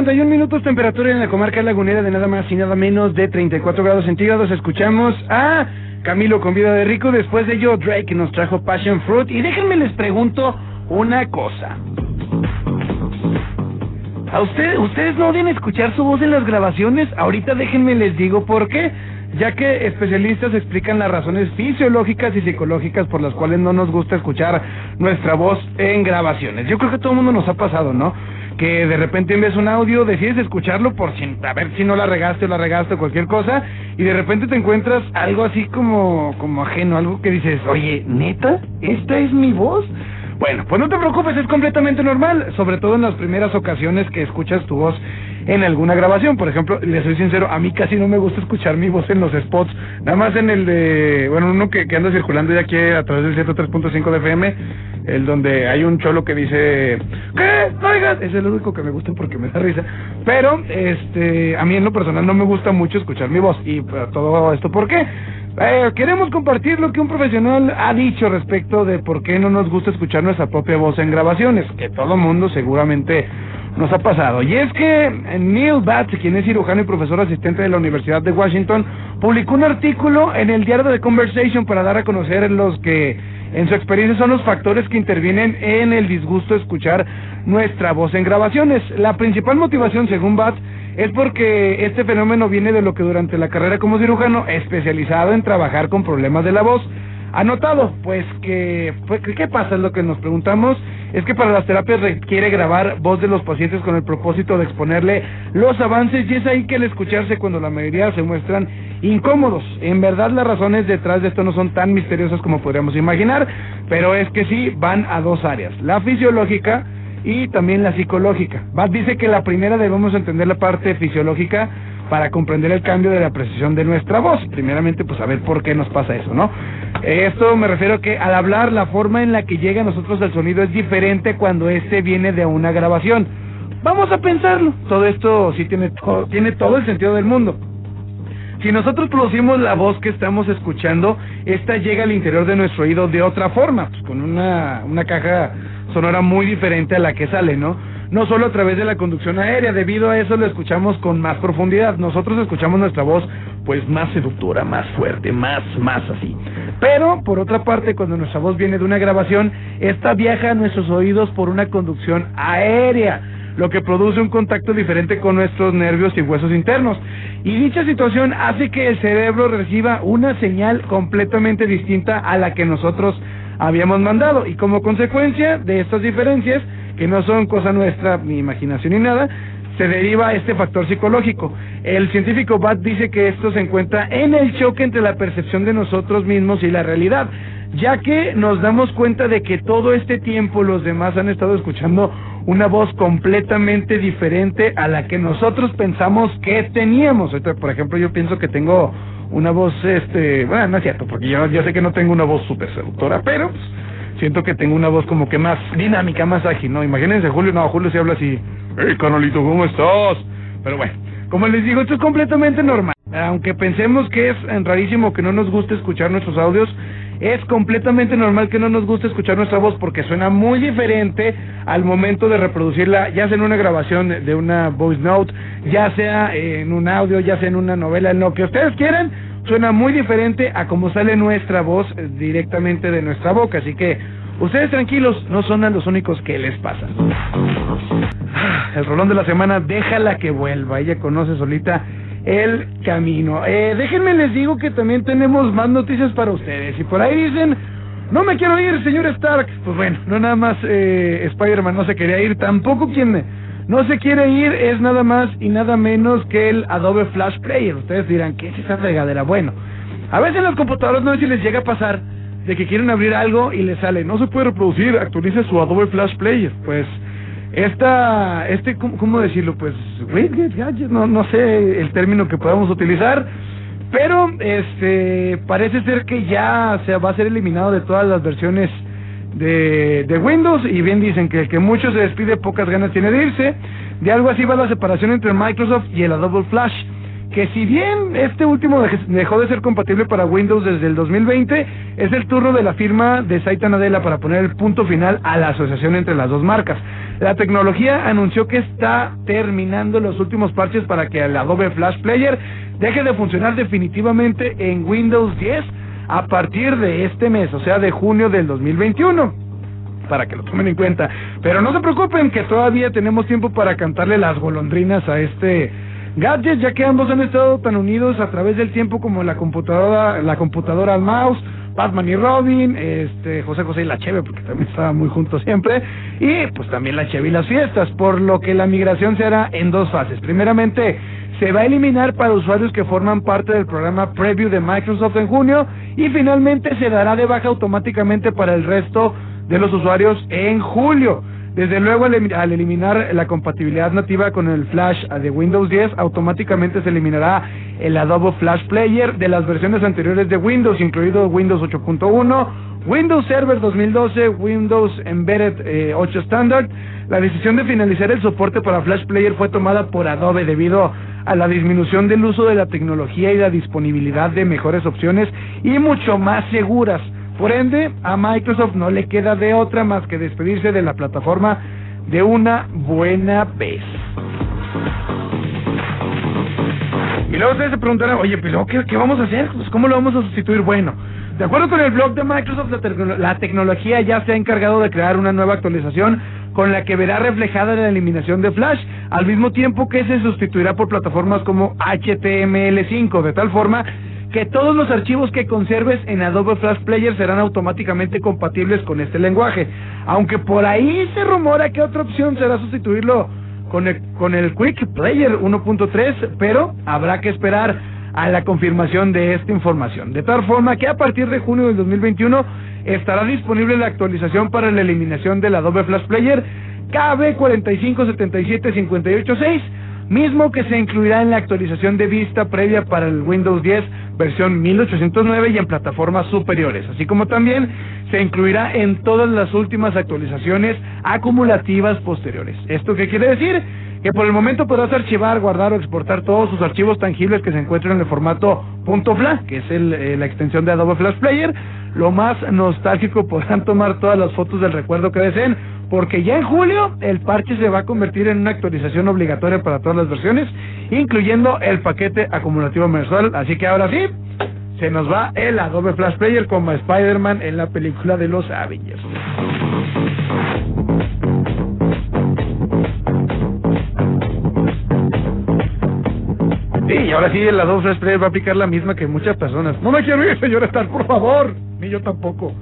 51 minutos temperatura en la comarca lagunera de nada más y nada menos de 34 grados centígrados. Escuchamos a Camilo con vida de rico. Después de ello Drake nos trajo Passion Fruit. Y déjenme les pregunto una cosa. ¿A usted, ustedes no odian escuchar su voz en las grabaciones? Ahorita déjenme les digo por qué. Ya que especialistas explican las razones fisiológicas y psicológicas por las cuales no nos gusta escuchar nuestra voz en grabaciones. Yo creo que todo el mundo nos ha pasado, ¿no? Que de repente envías un audio, decides escucharlo por si, a ver si no la regaste o la regaste o cualquier cosa, y de repente te encuentras algo así como, como ajeno, algo que dices, oye, neta, ¿esta es mi voz? Bueno, pues no te preocupes, es completamente normal, sobre todo en las primeras ocasiones que escuchas tu voz en alguna grabación. Por ejemplo, le soy sincero, a mí casi no me gusta escuchar mi voz en los spots, nada más en el de, bueno, uno que, que anda circulando ya aquí a través del 103.5 de FM, el donde hay un cholo que dice, ¿qué? Oigan, es el único que me gusta porque me da risa. Pero, este, a mí en lo personal no me gusta mucho escuchar mi voz. Y pues, todo esto, ¿por qué? Eh, queremos compartir lo que un profesional ha dicho respecto de por qué no nos gusta escuchar nuestra propia voz en grabaciones, que todo mundo seguramente nos ha pasado. Y es que Neil Batts, quien es cirujano y profesor asistente de la Universidad de Washington, publicó un artículo en el diario The Conversation para dar a conocer los que en su experiencia son los factores que intervienen en el disgusto de escuchar nuestra voz en grabaciones. La principal motivación, según Batts, es porque este fenómeno viene de lo que durante la carrera como cirujano, especializado en trabajar con problemas de la voz, ha notado, pues que, pues, ¿qué pasa? Es lo que nos preguntamos, es que para las terapias requiere grabar voz de los pacientes con el propósito de exponerle los avances y es ahí que el escucharse cuando la mayoría se muestran incómodos. En verdad las razones detrás de esto no son tan misteriosas como podríamos imaginar, pero es que sí van a dos áreas, la fisiológica y también la psicológica. Bat dice que la primera debemos entender la parte fisiológica para comprender el cambio de la precisión de nuestra voz. Primeramente, pues saber por qué nos pasa eso, ¿no? Esto me refiero a que al hablar, la forma en la que llega a nosotros el sonido es diferente cuando este viene de una grabación. Vamos a pensarlo. Todo esto sí tiene, tiene todo el sentido del mundo. Si nosotros producimos la voz que estamos escuchando, esta llega al interior de nuestro oído de otra forma, pues con una, una caja sonora muy diferente a la que sale, ¿no? No solo a través de la conducción aérea, debido a eso lo escuchamos con más profundidad. Nosotros escuchamos nuestra voz pues más seductora, más fuerte, más, más así. Pero, por otra parte, cuando nuestra voz viene de una grabación, esta viaja a nuestros oídos por una conducción aérea lo que produce un contacto diferente con nuestros nervios y huesos internos. Y dicha situación hace que el cerebro reciba una señal completamente distinta a la que nosotros habíamos mandado. Y como consecuencia de estas diferencias, que no son cosa nuestra, ni imaginación ni nada, se deriva este factor psicológico. El científico Bat dice que esto se encuentra en el choque entre la percepción de nosotros mismos y la realidad, ya que nos damos cuenta de que todo este tiempo los demás han estado escuchando una voz completamente diferente a la que nosotros pensamos que teníamos. Por ejemplo, yo pienso que tengo una voz, este, bueno, no es cierto, porque yo, yo sé que no tengo una voz súper seductora, pero pues, siento que tengo una voz como que más dinámica, más ágil, ¿no? Imagínense Julio, no, Julio se habla así, hey, canalito, ¿cómo estás? Pero bueno, como les digo, esto es completamente normal. Aunque pensemos que es rarísimo que no nos guste escuchar nuestros audios, es completamente normal que no nos guste escuchar nuestra voz porque suena muy diferente al momento de reproducirla, ya sea en una grabación de una voice note, ya sea en un audio, ya sea en una novela, en lo que ustedes quieran, suena muy diferente a como sale nuestra voz directamente de nuestra boca. Así que ustedes tranquilos, no son los únicos que les pasa. Ah, El rolón de la semana, déjala que vuelva. Ella conoce solita el camino. Eh, déjenme les digo que también tenemos más noticias para ustedes. Y por ahí dicen, no me quiero ir, señor Stark. Pues bueno, no nada más eh, Spider-Man no se quería ir, tampoco quien no se quiere ir es nada más y nada menos que el Adobe Flash Player. Ustedes dirán, ¿qué es esa regadera? Bueno, a veces los computadores no sé si les llega a pasar de que quieren abrir algo y les sale, no se puede reproducir, actualice su Adobe Flash Player. Pues esta, este, ¿cómo, decirlo? Pues, no, no sé el término que podamos utilizar, pero este, parece ser que ya se va a ser eliminado de todas las versiones de, Windows y bien dicen que el que mucho se despide pocas ganas tiene de irse. De algo así va la separación entre Microsoft y el Adobe Flash. Que si bien este último dej- dejó de ser compatible para Windows desde el 2020, es el turno de la firma de Saita Nadella para poner el punto final a la asociación entre las dos marcas. La tecnología anunció que está terminando los últimos parches para que el Adobe Flash Player deje de funcionar definitivamente en Windows 10 a partir de este mes, o sea, de junio del 2021 para que lo tomen en cuenta. Pero no se preocupen que todavía tenemos tiempo para cantarle las golondrinas a este gadget, ya que ambos han estado tan unidos a través del tiempo como la computadora, la computadora al mouse, Batman y Robin, este José José y la Cheve, porque también estaban muy juntos siempre, y pues también la Cheve y las fiestas, por lo que la migración se hará en dos fases. Primeramente, se va a eliminar para usuarios que forman parte del programa Preview de Microsoft en junio y finalmente se dará de baja automáticamente para el resto de los usuarios en julio. Desde luego, al, eliminar la compatibilidad nativa con el Flash de Windows 10, automáticamente se eliminará el Adobe Flash Player de las versiones anteriores de Windows, incluido Windows 8.1, Windows Server 2012, Windows Embedded eh, 8 Standard. La decisión de finalizar el soporte para Flash Player fue tomada por Adobe debido a la disminución del uso de la tecnología y la disponibilidad de mejores opciones y mucho más seguras. Por ende, a Microsoft no le queda de otra más que despedirse de la plataforma de una buena vez. Y luego ustedes se preguntarán, oye, pero ¿qué, qué vamos a hacer? Pues, ¿Cómo lo vamos a sustituir? Bueno, de acuerdo con el blog de Microsoft, la, la tecnología ya se ha encargado de crear una nueva actualización con la que verá reflejada la eliminación de Flash, al mismo tiempo que se sustituirá por plataformas como HTML5, de tal forma que todos los archivos que conserves en Adobe Flash Player serán automáticamente compatibles con este lenguaje. Aunque por ahí se rumora que otra opción será sustituirlo con el, con el Quick Player 1.3, pero habrá que esperar a la confirmación de esta información. De tal forma que a partir de junio del 2021 estará disponible la actualización para la eliminación del Adobe Flash Player KB 4577586 mismo que se incluirá en la actualización de vista previa para el Windows 10 versión 1809 y en plataformas superiores, así como también se incluirá en todas las últimas actualizaciones acumulativas posteriores. ¿Esto qué quiere decir? Que por el momento podrás archivar, guardar o exportar todos sus archivos tangibles que se encuentran en el formato .flash, que es eh, la extensión de Adobe Flash Player. Lo más nostálgico podrán tomar todas las fotos del recuerdo que deseen, porque ya en julio el parche se va a convertir en una actualización obligatoria para todas las versiones, incluyendo el paquete acumulativo mensual. Así que ahora sí, se nos va el Adobe Flash Player como Spider-Man en la película de los Avengers. Sí, y ahora sí el Adobe Player va a aplicar la misma que muchas personas. No me quiero ir, señor Star, por favor. Ni yo tampoco.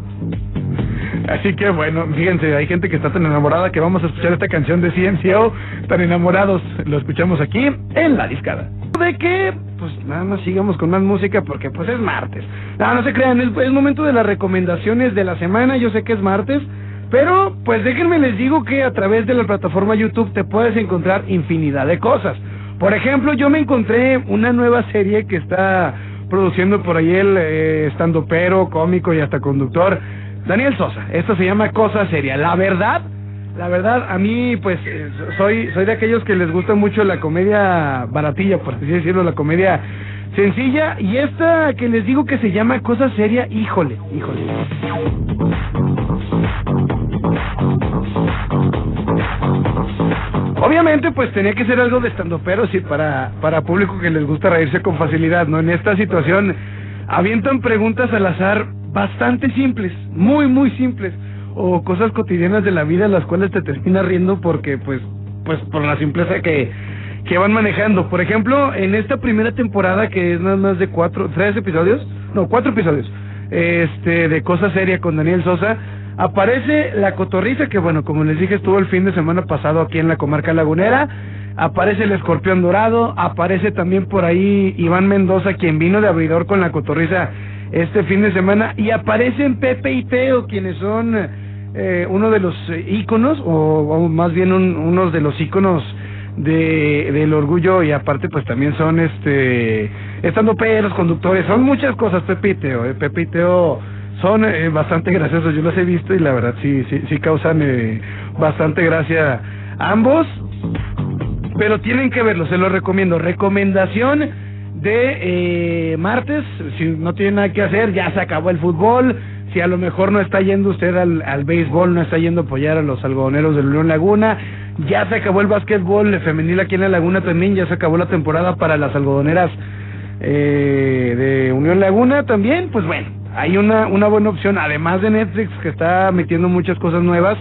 Así que bueno, fíjense, hay gente que está tan enamorada que vamos a escuchar esta canción de CNCO, tan enamorados, lo escuchamos aquí en la discada. De que, pues nada más sigamos con más música porque pues es martes. No, no se crean, es, es momento de las recomendaciones de la semana, yo sé que es martes, pero pues déjenme les digo que a través de la plataforma YouTube te puedes encontrar infinidad de cosas. Por ejemplo, yo me encontré una nueva serie que está produciendo por ahí el eh, pero cómico y hasta conductor, Daniel Sosa. Esto se llama Cosa Seria. La verdad, la verdad, a mí, pues, eh, soy, soy de aquellos que les gusta mucho la comedia baratilla, por así decirlo, la comedia sencilla. Y esta que les digo que se llama Cosa Seria, híjole, híjole. Obviamente, pues tenía que ser algo de estando pero sí para, para público que les gusta reírse con facilidad, ¿no? En esta situación avientan preguntas al azar bastante simples, muy, muy simples, o cosas cotidianas de la vida las cuales te terminas riendo porque, pues, pues por la simpleza que, que van manejando. Por ejemplo, en esta primera temporada que es nada más de cuatro, tres episodios, no, cuatro episodios, este, de Cosa Seria con Daniel Sosa, aparece la cotorriza que bueno, como les dije, estuvo el fin de semana pasado aquí en la comarca lagunera, aparece el escorpión dorado, aparece también por ahí Iván Mendoza, quien vino de abridor con la cotorriza este fin de semana, y aparecen Pepe y Teo, quienes son eh, uno de los íconos, o, más bien un, unos de los íconos de, del orgullo y aparte pues también son este estando peros, conductores, son muchas cosas Pepe y Teo, eh, Pepe y Teo son eh, bastante graciosos, yo los he visto y la verdad sí sí sí causan eh, bastante gracia ambos, pero tienen que verlo, se los recomiendo. Recomendación de eh, martes, si no tiene nada que hacer, ya se acabó el fútbol, si a lo mejor no está yendo usted al, al béisbol, no está yendo a apoyar a los algodoneros del León Laguna, ya se acabó el básquetbol femenil aquí en la Laguna también, ya se acabó la temporada para las algodoneras eh, de Unión Laguna también, pues bueno, hay una, una buena opción, además de Netflix que está metiendo muchas cosas nuevas,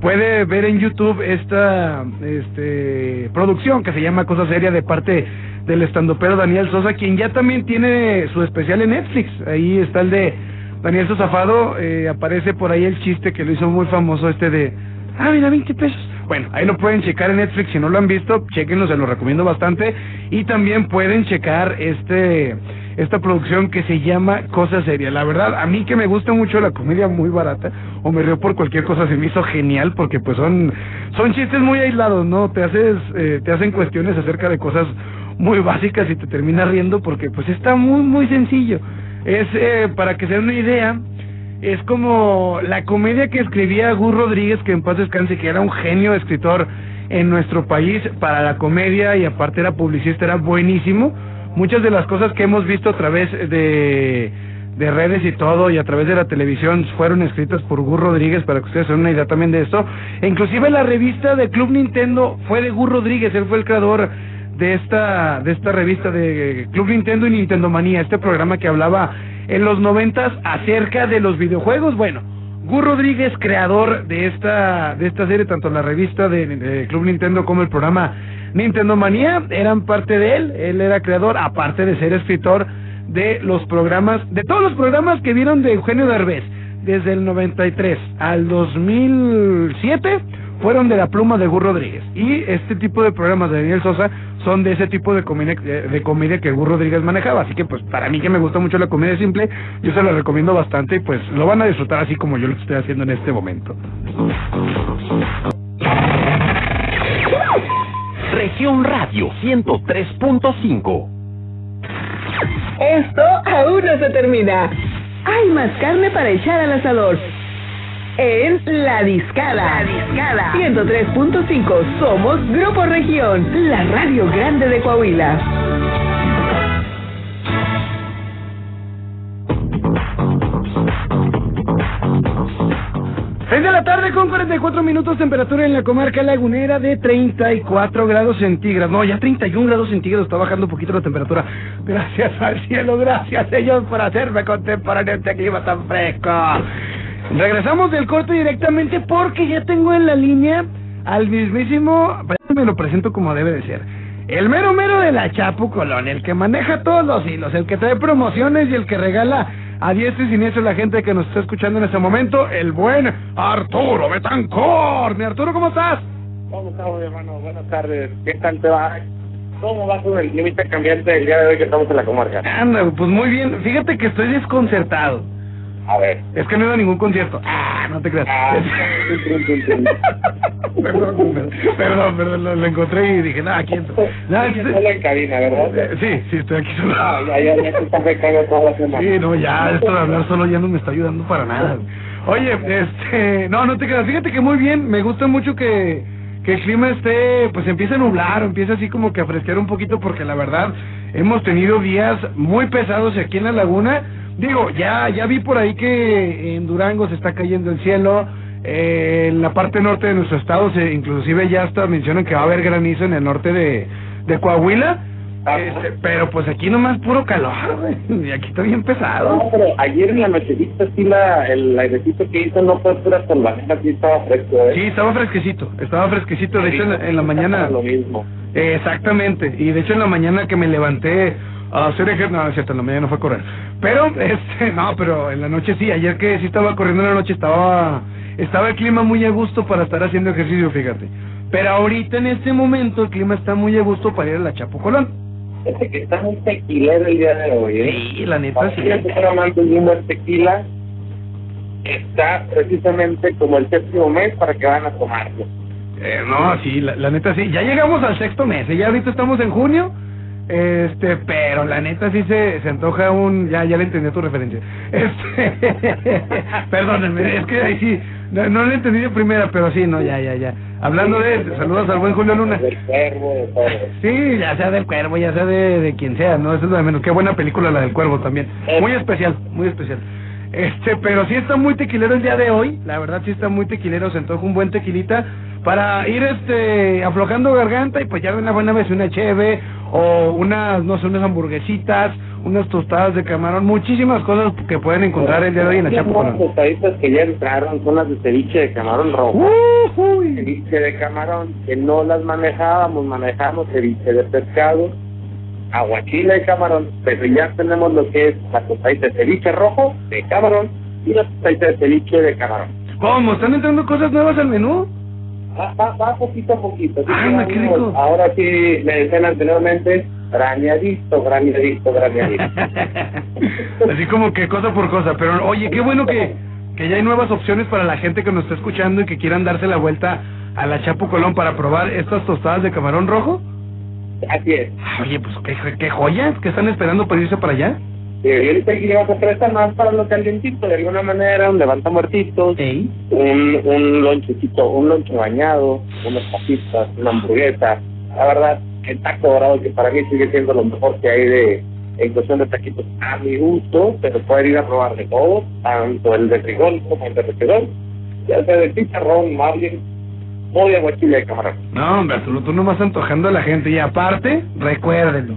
puede ver en YouTube esta este, producción que se llama Cosa Seria de parte del estandopero Daniel Sosa, quien ya también tiene su especial en Netflix. Ahí está el de Daniel Sosafado, eh, aparece por ahí el chiste que lo hizo muy famoso este de, ah, mira, 20 pesos. Bueno, ahí lo pueden checar en Netflix, si no lo han visto, chequenlo, se lo recomiendo bastante. Y también pueden checar este esta producción que se llama Cosa Seria. La verdad, a mí que me gusta mucho la comedia muy barata, o me río por cualquier cosa, se me hizo genial, porque pues son, son chistes muy aislados, ¿no? Te haces, eh, te hacen cuestiones acerca de cosas muy básicas y te terminas riendo porque pues está muy, muy sencillo. Es, eh, para que se den una idea, es como la comedia que escribía Gus Rodríguez, que en paz descanse, que era un genio escritor en nuestro país para la comedia y aparte era publicista, era buenísimo. Muchas de las cosas que hemos visto a través de, de redes y todo y a través de la televisión fueron escritas por Gus Rodríguez para que ustedes se den una idea también de esto. E inclusive la revista de Club Nintendo fue de Gus Rodríguez, él fue el creador de esta de esta revista de Club Nintendo y Nintendo Manía, este programa que hablaba en los noventas acerca de los videojuegos. Bueno, Gus Rodríguez, creador de esta de esta serie, tanto la revista de, Club Nintendo como el programa Nintendo Manía, eran parte de él. Él era creador, aparte de ser escritor de los programas, de todos los programas que vieron de Eugenio Derbez, desde el 93 al 2007 fueron de la pluma de Gus Rodríguez. Y este tipo de programas de Daniel Sosa son de ese tipo de comedia, de comedia que Gus Rodríguez manejaba. Así que, pues, para mí que me gusta mucho la comedia simple, yo se la recomiendo bastante y, pues, lo van a disfrutar así como yo lo estoy haciendo en este momento. Región Radio 103.5. Esto aún no se termina. Hay más carne para echar al asador. En La Discada. La Discada. 103.5. Somos Grupo Región, la radio grande de Coahuila. Seis de la tarde con 44 minutos, temperatura en la comarca lagunera de 34 grados centígrados. No, ya 31 grados centígrados, está bajando un poquito la temperatura. Gracias al cielo, gracias Señor por hacerme contemporáneo este clima tan fresco. Regresamos del corte directamente porque ya tengo en la línea al mismísimo, me lo presento como debe de ser. El mero mero de la Chapu Colón, el que maneja todos los hilos, el que trae promociones y el que regala a diestra y siniestra la gente que nos está escuchando en este momento, el buen Arturo Betancor. Mi Arturo, ¿cómo estás? ¿Cómo estamos, hermano? Buenas tardes. ¿Qué tal te va? ¿Cómo va con el límite cambiante del día de hoy que estamos en la comarca? Anda, pues muy bien. Fíjate que estoy desconcertado. A ver. Es que no he ido a ningún concierto. Ah, no te creas. Ah, perdón, perdón, perdón, lo, lo encontré y dije, nada, aquí entro. Sigues este- solo en cabina, ¿verdad? Eh, Sí, sí, estoy aquí solo. Ah, ya, ya, estás toda la semana. Sí, no, ya, esto de hablar solo ya no me está ayudando para nada. Oye, este, no, no te creas, fíjate que muy bien, me gusta mucho que, que el clima esté, pues empiece a nublar, o empiece así como que a fresquear un poquito, porque la verdad, hemos tenido días muy pesados aquí en la laguna. Digo, ya, ya vi por ahí que en Durango se está cayendo el cielo, eh, en la parte norte de nuestro estado, se, inclusive ya hasta mencionan que va a haber granizo en el norte de, de Coahuila. Ah. Este, pero pues aquí nomás puro calor. Y aquí está bien pesado. No, pero ayer en la nochecita sí la, el airecito que hizo no fue pura salvajera, sí estaba fresco, ¿eh? Sí, estaba fresquecito, estaba fresquecito. De hecho, en, la- en la mañana... Lo mismo. Eh, exactamente. Y de hecho, en la mañana que me levanté a hacer ejercicio... No, es cierto, en la mañana no fue a correr. Pero, este, no, pero en la noche sí. Ayer que sí estaba corriendo en la noche, estaba... Estaba el clima muy a gusto para estar haciendo ejercicio, fíjate. Pero ahorita, en este momento, el clima está muy a gusto para ir a la Chapo Colón. Fíjate que está muy tequilero el día de hoy, ¿eh? Sí, la neta sí. amantes de un buen tequila, está precisamente como el séptimo mes para que van a tomarlo. Eh, no, sí, la, la neta sí. Ya llegamos al sexto mes, ¿eh? ya ahorita estamos en junio. Este, pero la neta sí se, se antoja un... Ya, ya le entendí a tu referencia. Este, perdónenme, es que ahí sí, no, no le entendí de primera, pero sí, no, ya, ya, ya. Hablando de... Saludos al buen Julio Luna. Del cuervo. Sí, ya sea del cuervo, ya sea de, de quien sea, ¿no? Eso es lo de menos. Qué buena película la del cuervo también. Muy especial, muy especial. Este, pero sí está muy tequilero el día de hoy. La verdad sí está muy tequilero. Se antoja un buen tequilita para ir este aflojando garganta y pues ya una buena vez una cheve o unas, no sé, unas hamburguesitas, unas tostadas de camarón, muchísimas cosas que pueden encontrar el día de hoy en la algunas Colón. tostaditas que ya entraron son las de ceviche de camarón rojo. Ujuy. ceviche de camarón, que no las manejábamos, manejamos ceviche de pescado, aguachile de camarón, pero ya tenemos lo que es la tostadita de ceviche rojo de camarón y la tostadita de ceviche de camarón. ¿Cómo? ¿Están entrando cosas nuevas al menú? Va, va, va poquito a poquito. qué vamos- rico. Ahora sí, me decían anteriormente, graneadito, graneadito, graneadito. Así como que cosa por cosa. Pero oye, qué bueno que, que ya hay nuevas opciones para la gente que nos está escuchando y que quieran darse la vuelta a la Chapo Colón para probar estas tostadas de camarón rojo. Así es. Oye, pues qué, qué joyas que están esperando para irse para allá. Y ahorita aquí vamos a prestar más para lo calientito, de alguna manera, un levanta muertitos, un, un lonchecito, un lonche bañado, unas papitas, una hamburguesa. La verdad, el taco dorado que para mí sigue siendo lo mejor que hay de en cuestión de taquitos a mi gusto, pero poder ir a probar de todo, tanto el de frijol como el de refrigerón, ya sea de chicharrón, marlin o de aguachile de camarón. No, hombre, Arturo, tú nomás antojando a la gente. Y aparte, recuérdenlo,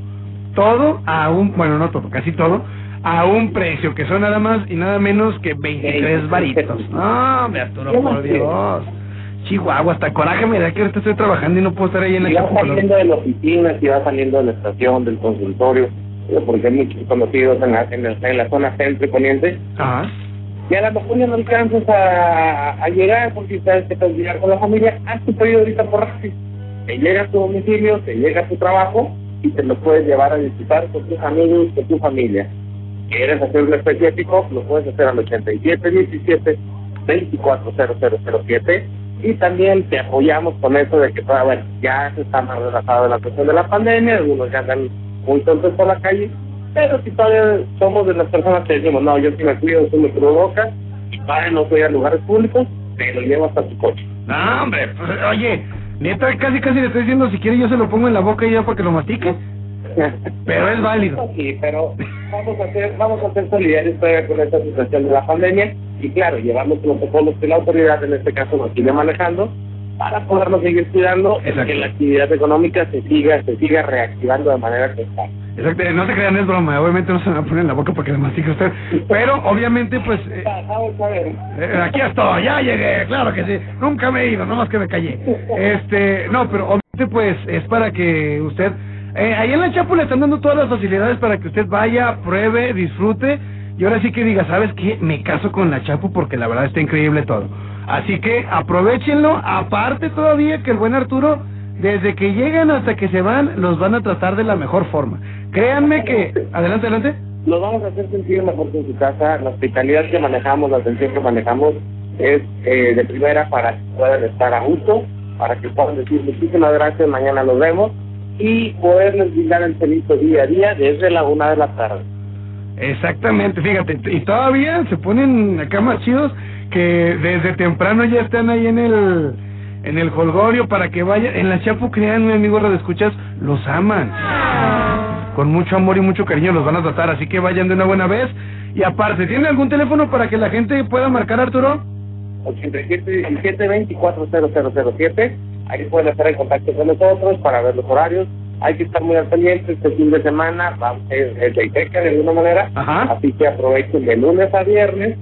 todo a un, bueno, no todo, casi todo, a un precio que son nada más y nada menos que 23 varitos. No, hombre, Arturo, por Dios. Chihuahua, hasta coraje me da que ahorita estoy trabajando y no puedo estar ahí en la Si va Chapo Colón. saliendo de la oficina, si va saliendo de la estación, del consultorio, digo, porque hay muchos conocidos en la, en la, en la zona centro y poniente, Ajá. y a lo mejor ya no alcanzas a, a llegar porque sabes que te vas llegar con la familia, haz tu pedido ahorita por Rappi. Te llega a tu domicilio, te llega a tu trabajo y te lo puedes llevar a disfrutar con tus amigos, con tu familia. ¿Quieres hacer un específico? Lo puedes hacer al 8717 240007 y también te apoyamos con eso de que bueno, ya se está más relajado de la cuestión de la pandemia, algunos ya andan muy tontos por la calle, pero si todavía somos de las personas que decimos, no, yo sí me cuido, sí me boca y para no soy a lugares públicos, te lo llevo hasta tu coche. No, hombre, pues, oye, neta, casi casi le estoy diciendo, si quiere yo se lo pongo en la boca ya para que lo mastique. Pero es válido. Sí, pero vamos a ser, vamos a ser solidarios todavía con esta situación de la pandemia y claro, llevamos protocolos que la autoridad en este caso nos sigue manejando para podernos seguir cuidando y que la actividad económica se siga, se siga reactivando de manera constante. Exacto, no se crean, es broma, obviamente no se me va a poner en la boca para que le mastique usted. Pero obviamente, pues, eh, Vamos a ver. eh, aquí estoy, ya llegué, claro que sí. Nunca me he ido, nomás que me callé. Este, no, pero obviamente, pues, es para que usted. Eh, ahí en la Chapo le están dando todas las facilidades para que usted vaya, pruebe, disfrute. Y ahora sí que diga, ¿sabes qué? Me caso con la Chapo porque la verdad está increíble todo. Así que aprovechenlo. Aparte todavía que el buen Arturo, desde que llegan hasta que se van, los van a tratar de la mejor forma. Créanme que... Adelante, adelante. Los vamos a hacer sentir mejor que en su casa. La hospitalidad que manejamos, la atención que manejamos es eh, de primera para que puedan estar a gusto, para que puedan decir muchísimas gracias, mañana los vemos y poderles brindar el servicio día a día desde la una de la tarde. Exactamente, fíjate, y todavía se ponen acá más chidos que desde temprano ya están ahí en el en el holgorio para que vayan. En la Chapo, créanme, amigos escuchas, los aman. Con mucho amor y mucho cariño los van a tratar, así que vayan de una buena vez. Y aparte, ¿tiene algún teléfono para que la gente pueda marcar, Arturo? 8717 24007 Ahí pueden estar en contacto con nosotros para ver los horarios. Hay que estar muy al pendiente este fin de semana, va a ser de Iteca de alguna manera, Ajá. así que aprovechen de lunes a viernes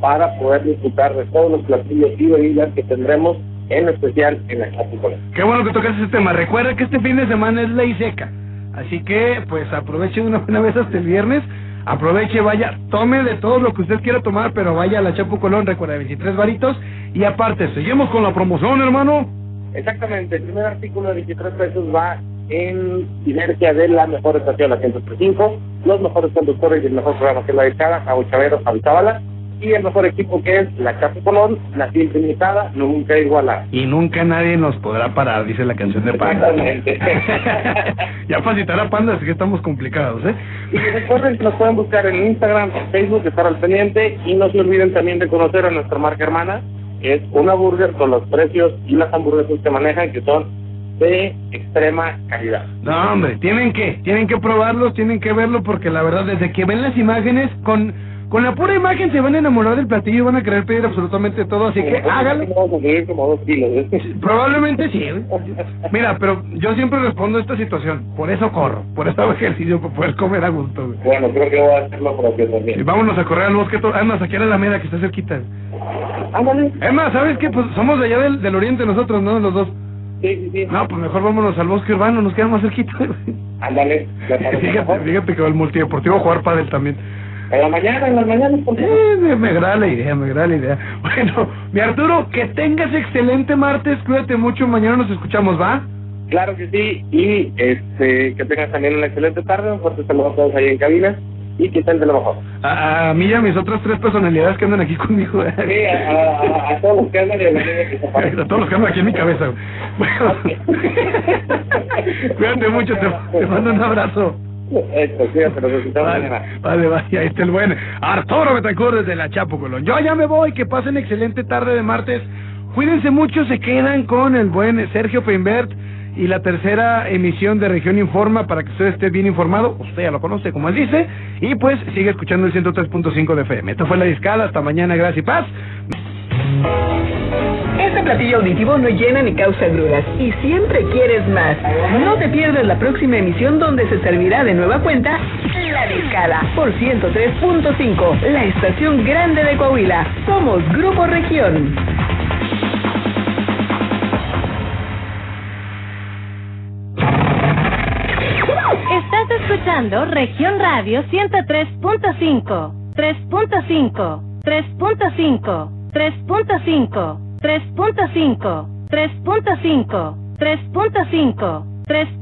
para poder disfrutar de todos los platillos y bebidas que tendremos, en especial en la Chapulcola. Qué bueno que tocas ese tema. Recuerda que este fin de semana es ley seca. Así que, pues, aproveche una buena vez hasta el viernes. Aproveche, vaya, tome de todo lo que usted quiera tomar, pero vaya a la Chapu Colón, recuerda, 23 varitos. Y aparte, seguimos con la promoción, hermano. Exactamente, el primer artículo de 23 pesos va en sinergia de la mejor estación, la 135, los mejores conductores y el mejor programa que es la de Chava, Cabo Chavero, Zavala, y el mejor equipo que es la Chapu Colón, la siempre limitada, nunca igualada. Y nunca nadie nos podrá parar, dice la canción de Panda. Exactamente. ya para citar a Panda, así que estamos complicados, ¿eh? Y recuerden que nos pueden buscar en Instagram, en Facebook, estar al pendiente y no se olviden también de conocer a nuestra marca hermana, es una burger con los precios y las hamburguesas que manejan, que son de extrema calidad. No, hombre, tienen que, tienen que probarlos, tienen que verlo, porque la verdad, desde que ven las imágenes, con, con la pura imagen se van a enamorar del platillo y van a querer pedir absolutamente todo, así que hágalo. ¿eh? Probablemente sí. Mira, pero yo siempre respondo a esta situación. Por eso corro, por eso hago ejercicio, para poder comer a gusto. Bueno, creo que voy a hacer lo propio Y también. vámonos a correr al bosque. no, aquí a la Alameda, que está cerquita. Ándale. Es más, ¿sabes qué? Pues somos de allá del, del oriente nosotros, ¿no? Los dos. Sí, sí, sí. No, pues mejor vámonos al bosque urbano, nos queda más cerquita. Ándale. Fíjate, fíjate que va el multideportivo a jugar pádel también. En la mañana, en las mañanas, por. Eh, me, me agrada la idea, me agrada la idea. Bueno, mi Arturo, que tengas excelente martes, cuídate mucho, mañana nos escuchamos, ¿va? Claro que sí, y este que tengas también una excelente tarde, un fuerte saludo a todos ahí en cabina y que estén de lo mejor. A, a mí y a mis otras tres personalidades que andan aquí conmigo. ¿eh? Sí, a, a, a todos los que andan en la A todos los que andan aquí en mi cabeza. Bueno, cuídate mucho, te, te mando un abrazo. Esto, cuídate, escuchamos Vale, vale, vale, ahí está el buen Arturo Betancourt desde la Chapo Colón. Yo ya me voy, que pasen excelente tarde de martes. Cuídense mucho, se quedan con el buen Sergio Peinbert y la tercera emisión de Región Informa para que usted esté bien informado. Usted ya lo conoce, como él dice. Y pues sigue escuchando el 103.5 de FM. Esto fue La Discada. Hasta mañana, gracias y paz. Este platillo auditivo no llena ni causa grudas y siempre quieres más. No te pierdas la próxima emisión donde se servirá de nueva cuenta La Discada por 103.5, la estación grande de Coahuila. Somos Grupo Región. Escuchando Región Radio 103.5, 3.5, 3.5, 3.5, 3.5, 3.5, 3.5, 3.